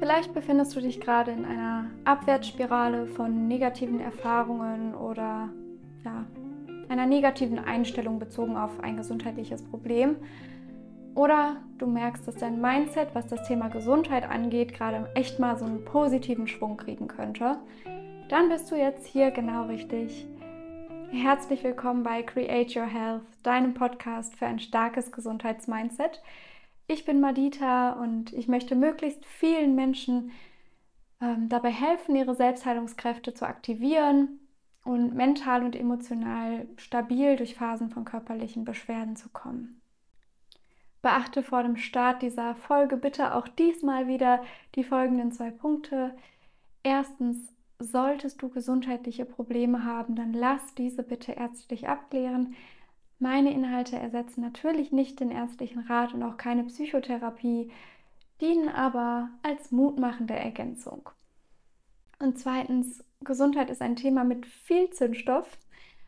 Vielleicht befindest du dich gerade in einer Abwärtsspirale von negativen Erfahrungen oder ja, einer negativen Einstellung bezogen auf ein gesundheitliches Problem. Oder du merkst, dass dein Mindset, was das Thema Gesundheit angeht, gerade echt mal so einen positiven Schwung kriegen könnte. Dann bist du jetzt hier genau richtig. Herzlich willkommen bei Create Your Health, deinem Podcast für ein starkes Gesundheitsmindset. Ich bin Madita und ich möchte möglichst vielen Menschen ähm, dabei helfen, ihre Selbstheilungskräfte zu aktivieren und mental und emotional stabil durch Phasen von körperlichen Beschwerden zu kommen. Beachte vor dem Start dieser Folge bitte auch diesmal wieder die folgenden zwei Punkte. Erstens, solltest du gesundheitliche Probleme haben, dann lass diese bitte ärztlich abklären. Meine Inhalte ersetzen natürlich nicht den ärztlichen Rat und auch keine Psychotherapie, dienen aber als mutmachende Ergänzung. Und zweitens, Gesundheit ist ein Thema mit viel Zündstoff.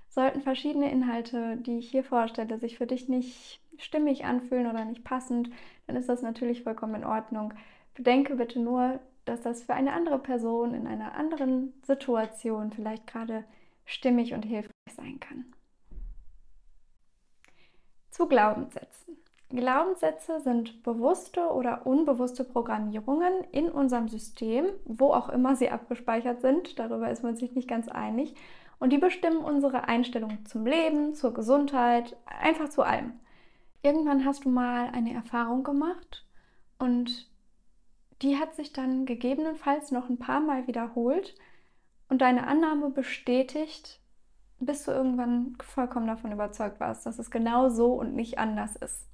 Sollten verschiedene Inhalte, die ich hier vorstelle, sich für dich nicht stimmig anfühlen oder nicht passend, dann ist das natürlich vollkommen in Ordnung. Bedenke bitte nur, dass das für eine andere Person in einer anderen Situation vielleicht gerade stimmig und hilfreich sein kann zu Glaubenssätzen. Glaubenssätze sind bewusste oder unbewusste Programmierungen in unserem System, wo auch immer sie abgespeichert sind. Darüber ist man sich nicht ganz einig. Und die bestimmen unsere Einstellung zum Leben, zur Gesundheit, einfach zu allem. Irgendwann hast du mal eine Erfahrung gemacht und die hat sich dann gegebenenfalls noch ein paar Mal wiederholt und deine Annahme bestätigt, bis du irgendwann vollkommen davon überzeugt warst, dass es genau so und nicht anders ist.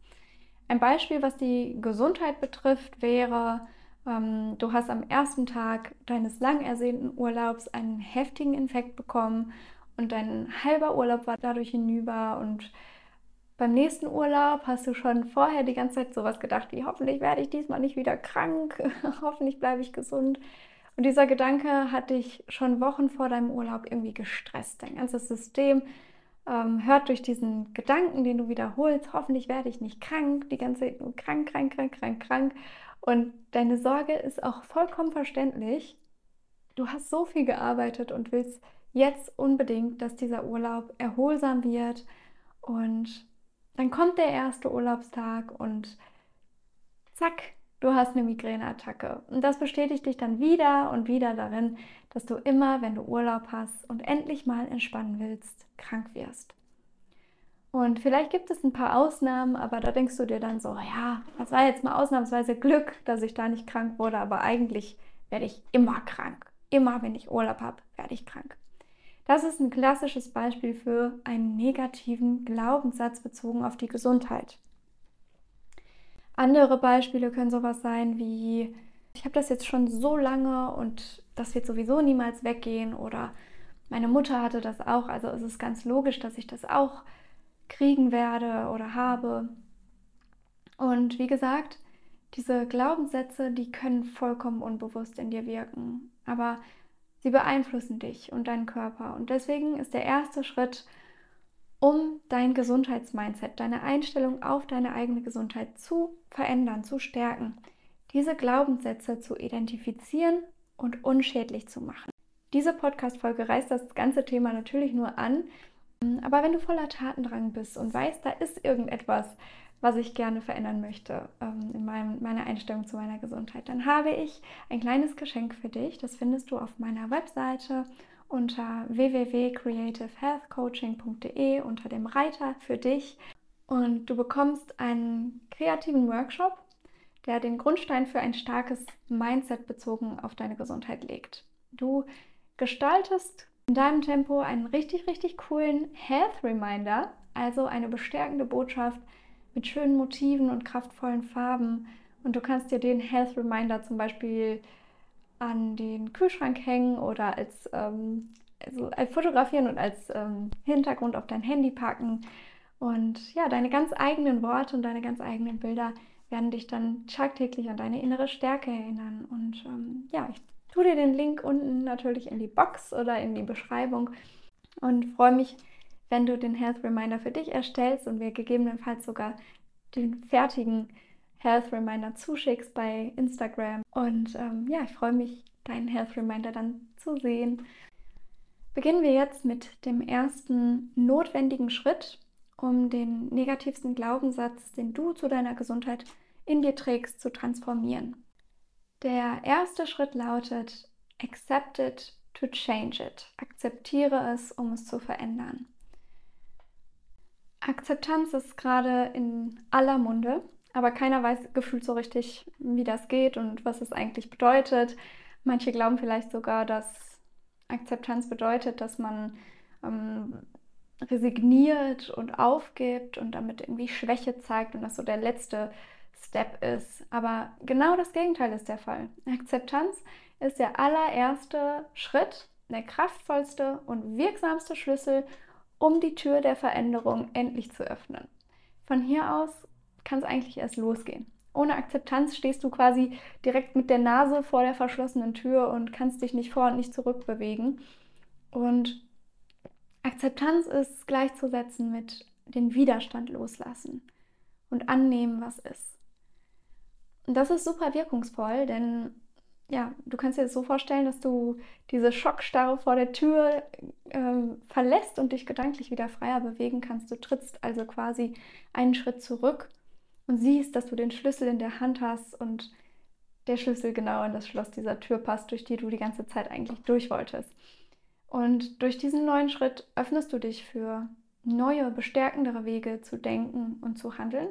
Ein Beispiel, was die Gesundheit betrifft, wäre, ähm, du hast am ersten Tag deines lang ersehnten Urlaubs einen heftigen Infekt bekommen und dein halber Urlaub war dadurch hinüber und beim nächsten Urlaub hast du schon vorher die ganze Zeit sowas gedacht wie hoffentlich werde ich diesmal nicht wieder krank, hoffentlich bleibe ich gesund. Und dieser Gedanke hat dich schon Wochen vor deinem Urlaub irgendwie gestresst. Dein ganzes System ähm, hört durch diesen Gedanken, den du wiederholst, hoffentlich werde ich nicht krank, die ganze Zeit nur krank, krank, krank, krank, krank. Und deine Sorge ist auch vollkommen verständlich. Du hast so viel gearbeitet und willst jetzt unbedingt, dass dieser Urlaub erholsam wird. Und dann kommt der erste Urlaubstag und zack, du hast eine Migräneattacke. Und das bestätigt dich dann wieder und wieder darin, dass du immer, wenn du Urlaub hast und endlich mal entspannen willst, krank wirst. Und vielleicht gibt es ein paar Ausnahmen, aber da denkst du dir dann so, ja, das war jetzt mal ausnahmsweise Glück, dass ich da nicht krank wurde, aber eigentlich werde ich immer krank. Immer, wenn ich Urlaub habe, werde ich krank. Das ist ein klassisches Beispiel für einen negativen Glaubenssatz bezogen auf die Gesundheit. Andere Beispiele können sowas sein wie, ich habe das jetzt schon so lange und das wird sowieso niemals weggehen oder meine Mutter hatte das auch, also es ist ganz logisch, dass ich das auch kriegen werde oder habe. Und wie gesagt, diese Glaubenssätze, die können vollkommen unbewusst in dir wirken, aber sie beeinflussen dich und deinen Körper. Und deswegen ist der erste Schritt, um dein Gesundheitsmindset, deine Einstellung auf deine eigene Gesundheit zu verändern, zu stärken, diese Glaubenssätze zu identifizieren und unschädlich zu machen. Diese Podcast-Folge reißt das ganze Thema natürlich nur an, aber wenn du voller Tatendrang bist und weißt, da ist irgendetwas, was ich gerne verändern möchte ähm, in meiner Einstellung zu meiner Gesundheit, dann habe ich ein kleines Geschenk für dich. Das findest du auf meiner Webseite unter www.creativehealthcoaching.de unter dem Reiter für dich und du bekommst einen kreativen Workshop, der den Grundstein für ein starkes Mindset bezogen auf deine Gesundheit legt. Du gestaltest in deinem Tempo einen richtig, richtig coolen Health Reminder, also eine bestärkende Botschaft mit schönen Motiven und kraftvollen Farben. Und du kannst dir den Health Reminder zum Beispiel an den Kühlschrank hängen oder als, ähm, also als fotografieren und als ähm, Hintergrund auf dein Handy packen. Und ja, deine ganz eigenen Worte und deine ganz eigenen Bilder werden dich dann tagtäglich an deine innere Stärke erinnern. Und ähm, ja, ich tue dir den Link unten natürlich in die Box oder in die Beschreibung und freue mich, wenn du den Health Reminder für dich erstellst und wir gegebenenfalls sogar den fertigen Health Reminder zuschickst bei Instagram. Und ähm, ja, ich freue mich, deinen Health Reminder dann zu sehen. Beginnen wir jetzt mit dem ersten notwendigen Schritt, um den negativsten Glaubenssatz, den du zu deiner Gesundheit in dir trägst, zu transformieren. Der erste Schritt lautet, accept it to change it. Akzeptiere es, um es zu verändern. Akzeptanz ist gerade in aller Munde, aber keiner weiß gefühlt so richtig, wie das geht und was es eigentlich bedeutet. Manche glauben vielleicht sogar, dass Akzeptanz bedeutet, dass man ähm, resigniert und aufgibt und damit irgendwie Schwäche zeigt und das so der letzte Step ist. Aber genau das Gegenteil ist der Fall. Akzeptanz ist der allererste Schritt, der kraftvollste und wirksamste Schlüssel, um die Tür der Veränderung endlich zu öffnen. Von hier aus kann es eigentlich erst losgehen. Ohne Akzeptanz stehst du quasi direkt mit der Nase vor der verschlossenen Tür und kannst dich nicht vor und nicht zurück bewegen. Und Akzeptanz ist gleichzusetzen mit den Widerstand loslassen und annehmen, was ist. Und das ist super wirkungsvoll, denn ja, du kannst dir das so vorstellen, dass du diese Schockstarre vor der Tür äh, verlässt und dich gedanklich wieder freier bewegen kannst. Du trittst also quasi einen Schritt zurück und siehst, dass du den Schlüssel in der Hand hast und der Schlüssel genau in das Schloss dieser Tür passt, durch die du die ganze Zeit eigentlich durch wolltest. Und durch diesen neuen Schritt öffnest du dich für neue, bestärkendere Wege zu denken und zu handeln.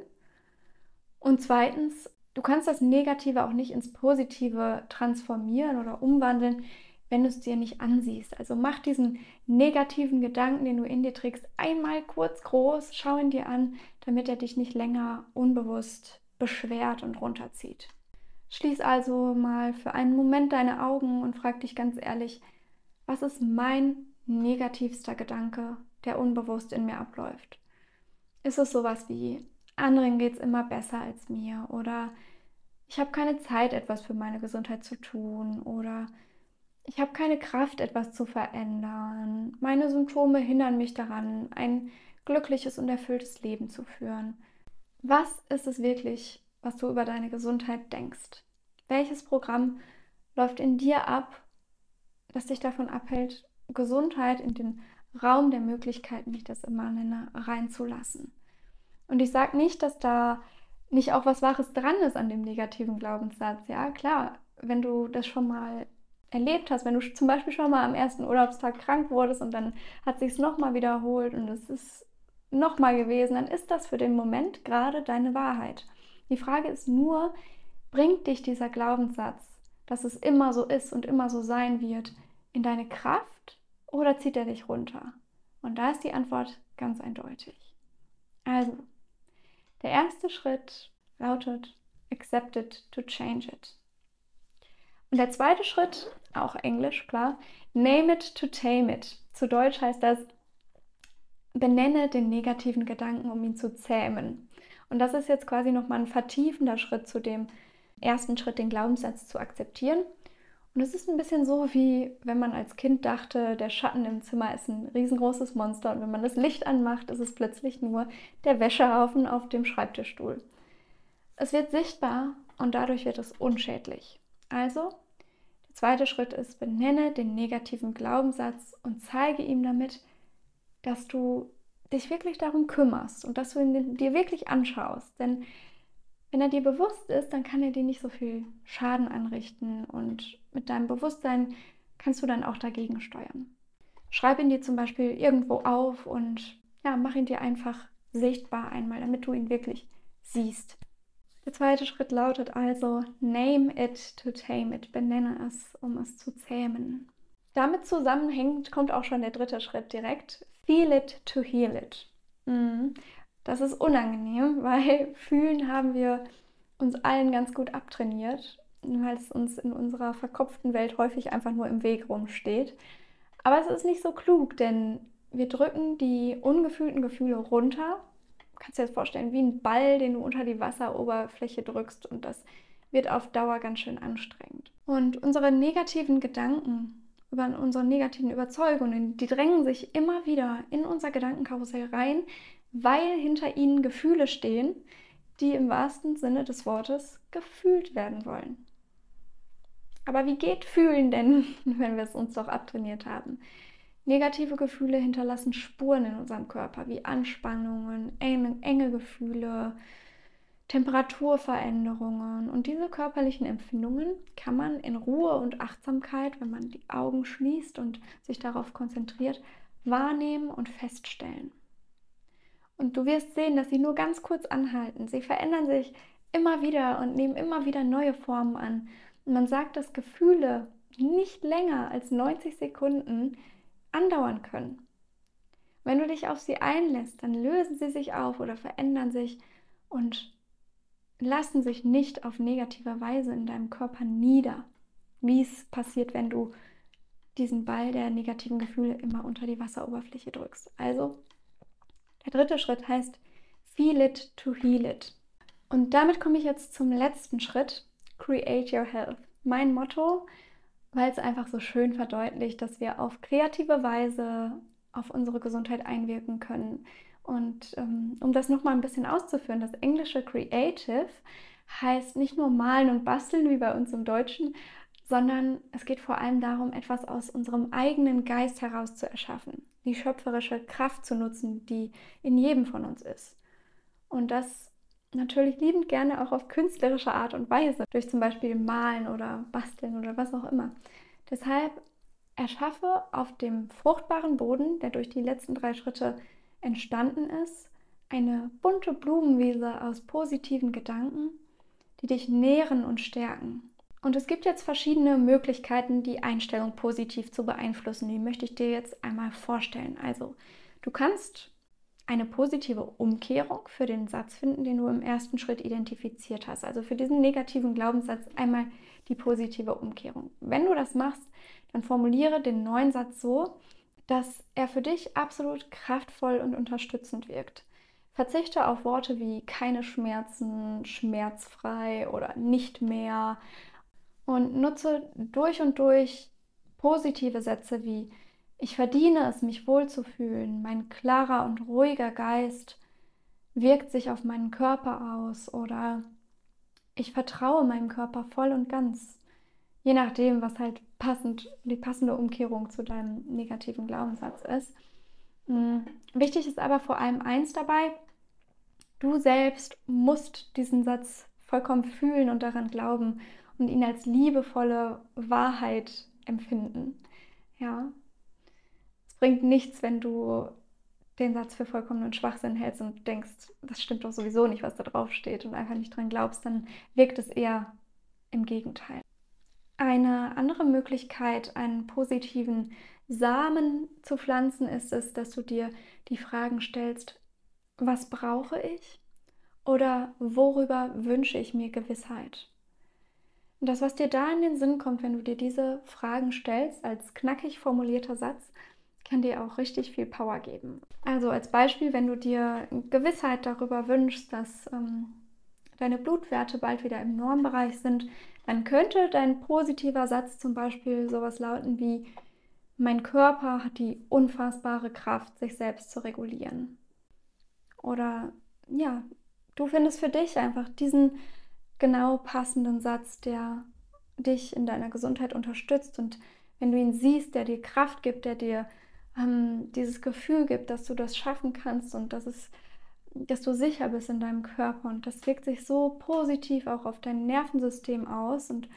Und zweitens Du kannst das Negative auch nicht ins Positive transformieren oder umwandeln, wenn du es dir nicht ansiehst. Also mach diesen negativen Gedanken, den du in dir trägst, einmal kurz groß, schau ihn dir an, damit er dich nicht länger unbewusst beschwert und runterzieht. Schließ also mal für einen Moment deine Augen und frag dich ganz ehrlich, was ist mein negativster Gedanke, der unbewusst in mir abläuft? Ist es sowas wie, anderen geht es immer besser als mir oder ich habe keine Zeit, etwas für meine Gesundheit zu tun oder ich habe keine Kraft, etwas zu verändern. Meine Symptome hindern mich daran, ein glückliches und erfülltes Leben zu führen. Was ist es wirklich, was du über deine Gesundheit denkst? Welches Programm läuft in dir ab, das dich davon abhält, Gesundheit in den Raum der Möglichkeiten, wie ich das immer nenne, reinzulassen? Und ich sage nicht, dass da nicht auch was Wahres dran ist an dem negativen Glaubenssatz. Ja, klar, wenn du das schon mal erlebt hast, wenn du zum Beispiel schon mal am ersten Urlaubstag krank wurdest und dann hat sich es nochmal wiederholt und es ist nochmal gewesen, dann ist das für den Moment gerade deine Wahrheit. Die Frage ist nur, bringt dich dieser Glaubenssatz, dass es immer so ist und immer so sein wird, in deine Kraft oder zieht er dich runter? Und da ist die Antwort ganz eindeutig. Also, der erste Schritt lautet Accept it to change it. Und der zweite Schritt, auch Englisch, klar, Name it to tame it. Zu Deutsch heißt das, benenne den negativen Gedanken, um ihn zu zähmen. Und das ist jetzt quasi nochmal ein vertiefender Schritt zu dem ersten Schritt, den Glaubenssatz zu akzeptieren. Und es ist ein bisschen so, wie wenn man als Kind dachte, der Schatten im Zimmer ist ein riesengroßes Monster und wenn man das Licht anmacht, ist es plötzlich nur der Wäschehaufen auf dem Schreibtischstuhl. Es wird sichtbar und dadurch wird es unschädlich. Also, der zweite Schritt ist, benenne den negativen Glaubenssatz und zeige ihm damit, dass du dich wirklich darum kümmerst und dass du ihn dir wirklich anschaust. Denn wenn er dir bewusst ist, dann kann er dir nicht so viel Schaden anrichten und mit deinem Bewusstsein kannst du dann auch dagegen steuern. Schreib ihn dir zum Beispiel irgendwo auf und ja, mach ihn dir einfach sichtbar einmal, damit du ihn wirklich siehst. Der zweite Schritt lautet also, name it to tame it, benenne es, um es zu zähmen. Damit zusammenhängend kommt auch schon der dritte Schritt direkt, feel it to heal it. Mhm. Das ist unangenehm, weil fühlen haben wir uns allen ganz gut abtrainiert, weil es uns in unserer verkopften Welt häufig einfach nur im Weg rumsteht. Aber es ist nicht so klug, denn wir drücken die ungefühlten Gefühle runter. Du kannst dir das vorstellen, wie ein Ball, den du unter die Wasseroberfläche drückst und das wird auf Dauer ganz schön anstrengend. Und unsere negativen Gedanken über unsere negativen Überzeugungen, die drängen sich immer wieder in unser Gedankenkarussell rein, weil hinter ihnen Gefühle stehen, die im wahrsten Sinne des Wortes gefühlt werden wollen. Aber wie geht Fühlen denn, wenn wir es uns doch abtrainiert haben? Negative Gefühle hinterlassen Spuren in unserem Körper, wie Anspannungen, enge, enge Gefühle, Temperaturveränderungen. Und diese körperlichen Empfindungen kann man in Ruhe und Achtsamkeit, wenn man die Augen schließt und sich darauf konzentriert, wahrnehmen und feststellen. Und du wirst sehen, dass sie nur ganz kurz anhalten. Sie verändern sich immer wieder und nehmen immer wieder neue Formen an. Und man sagt, dass Gefühle nicht länger als 90 Sekunden andauern können. Wenn du dich auf sie einlässt, dann lösen sie sich auf oder verändern sich und lassen sich nicht auf negative Weise in deinem Körper nieder, wie es passiert, wenn du diesen Ball der negativen Gefühle immer unter die Wasseroberfläche drückst. Also, der dritte Schritt heißt Feel it to heal it. Und damit komme ich jetzt zum letzten Schritt, Create Your Health. Mein Motto weil es einfach so schön verdeutlicht, dass wir auf kreative Weise auf unsere Gesundheit einwirken können. Und ähm, um das nochmal ein bisschen auszuführen, das englische Creative heißt nicht nur malen und basteln wie bei uns im Deutschen, sondern es geht vor allem darum, etwas aus unserem eigenen Geist heraus zu erschaffen, die schöpferische Kraft zu nutzen, die in jedem von uns ist. Und das natürlich liebend gerne auch auf künstlerische Art und Weise, durch zum Beispiel Malen oder Basteln oder was auch immer. Deshalb erschaffe auf dem fruchtbaren Boden, der durch die letzten drei Schritte entstanden ist, eine bunte Blumenwiese aus positiven Gedanken, die dich nähren und stärken. Und es gibt jetzt verschiedene Möglichkeiten, die Einstellung positiv zu beeinflussen. Die möchte ich dir jetzt einmal vorstellen. Also, du kannst eine positive Umkehrung für den Satz finden, den du im ersten Schritt identifiziert hast. Also für diesen negativen Glaubenssatz einmal die positive Umkehrung. Wenn du das machst, dann formuliere den neuen Satz so, dass er für dich absolut kraftvoll und unterstützend wirkt. Verzichte auf Worte wie keine Schmerzen, schmerzfrei oder nicht mehr und nutze durch und durch positive Sätze wie ich verdiene es, mich wohlzufühlen. Mein klarer und ruhiger Geist wirkt sich auf meinen Körper aus oder ich vertraue meinem Körper voll und ganz. Je nachdem, was halt passend, die passende Umkehrung zu deinem negativen Glaubenssatz ist. Hm, wichtig ist aber vor allem eins dabei, du selbst musst diesen Satz vollkommen fühlen und daran glauben und ihn als liebevolle Wahrheit empfinden. Ja, bringt nichts, wenn du den Satz für vollkommenen Schwachsinn hältst und denkst, das stimmt doch sowieso nicht, was da drauf steht und einfach nicht dran glaubst, dann wirkt es eher im Gegenteil. Eine andere Möglichkeit, einen positiven Samen zu pflanzen, ist es, dass du dir die Fragen stellst, was brauche ich oder worüber wünsche ich mir Gewissheit? Und das, was dir da in den Sinn kommt, wenn du dir diese Fragen stellst, als knackig formulierter Satz, kann dir auch richtig viel Power geben. Also als Beispiel, wenn du dir Gewissheit darüber wünschst, dass ähm, deine Blutwerte bald wieder im Normbereich sind, dann könnte dein positiver Satz zum Beispiel sowas lauten wie, mein Körper hat die unfassbare Kraft, sich selbst zu regulieren. Oder ja, du findest für dich einfach diesen genau passenden Satz, der dich in deiner Gesundheit unterstützt und wenn du ihn siehst, der dir Kraft gibt, der dir ähm, dieses Gefühl gibt, dass du das schaffen kannst und dass es dass du sicher bist in deinem Körper und das wirkt sich so positiv auch auf dein Nervensystem aus und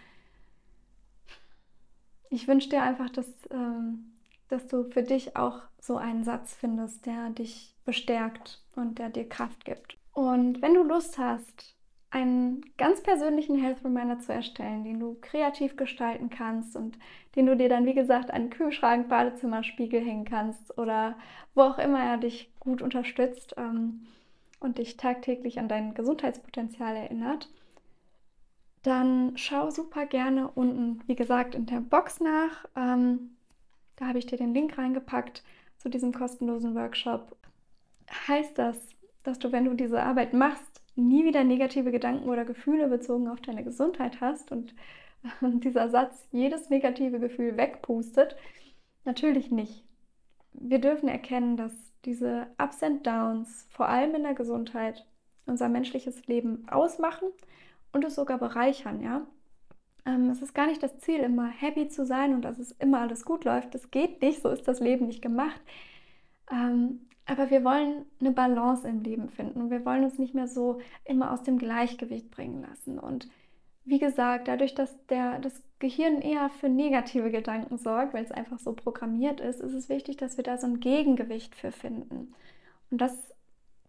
ich wünsche dir einfach, dass, ähm, dass du für dich auch so einen Satz findest, der dich bestärkt und der dir Kraft gibt. Und wenn du Lust hast, einen ganz persönlichen Health Reminder zu erstellen, den du kreativ gestalten kannst und den du dir dann, wie gesagt, an Kühlschrank, Badezimmerspiegel hängen kannst oder wo auch immer er dich gut unterstützt ähm, und dich tagtäglich an dein Gesundheitspotenzial erinnert, dann schau super gerne unten, wie gesagt, in der Box nach. Ähm, da habe ich dir den Link reingepackt zu diesem kostenlosen Workshop. Heißt das, dass du, wenn du diese Arbeit machst, nie wieder negative Gedanken oder Gefühle bezogen auf deine Gesundheit hast und dieser Satz jedes negative Gefühl wegpustet, natürlich nicht. Wir dürfen erkennen, dass diese Ups and Downs, vor allem in der Gesundheit unser menschliches Leben ausmachen und es sogar bereichern, ja. Ähm, es ist gar nicht das Ziel, immer happy zu sein und dass es immer alles gut läuft. Das geht nicht, so ist das Leben nicht gemacht. Ähm, aber wir wollen eine Balance im Leben finden und wir wollen uns nicht mehr so immer aus dem Gleichgewicht bringen lassen. Und wie gesagt, dadurch, dass der, das Gehirn eher für negative Gedanken sorgt, weil es einfach so programmiert ist, ist es wichtig, dass wir da so ein Gegengewicht für finden. Und das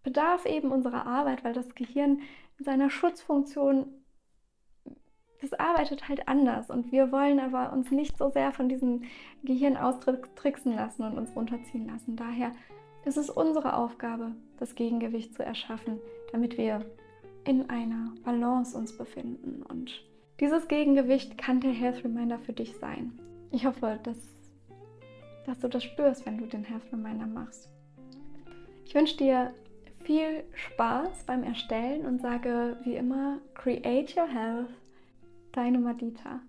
bedarf eben unserer Arbeit, weil das Gehirn in seiner Schutzfunktion, das arbeitet halt anders. Und wir wollen aber uns nicht so sehr von diesem Gehirn austricksen lassen und uns runterziehen lassen. Daher ist es unsere Aufgabe, das Gegengewicht zu erschaffen, damit wir in einer Balance uns befinden. Und dieses Gegengewicht kann der Health Reminder für dich sein. Ich hoffe, dass, dass du das spürst, wenn du den Health Reminder machst. Ich wünsche dir viel Spaß beim Erstellen und sage wie immer, create your health, deine Madita.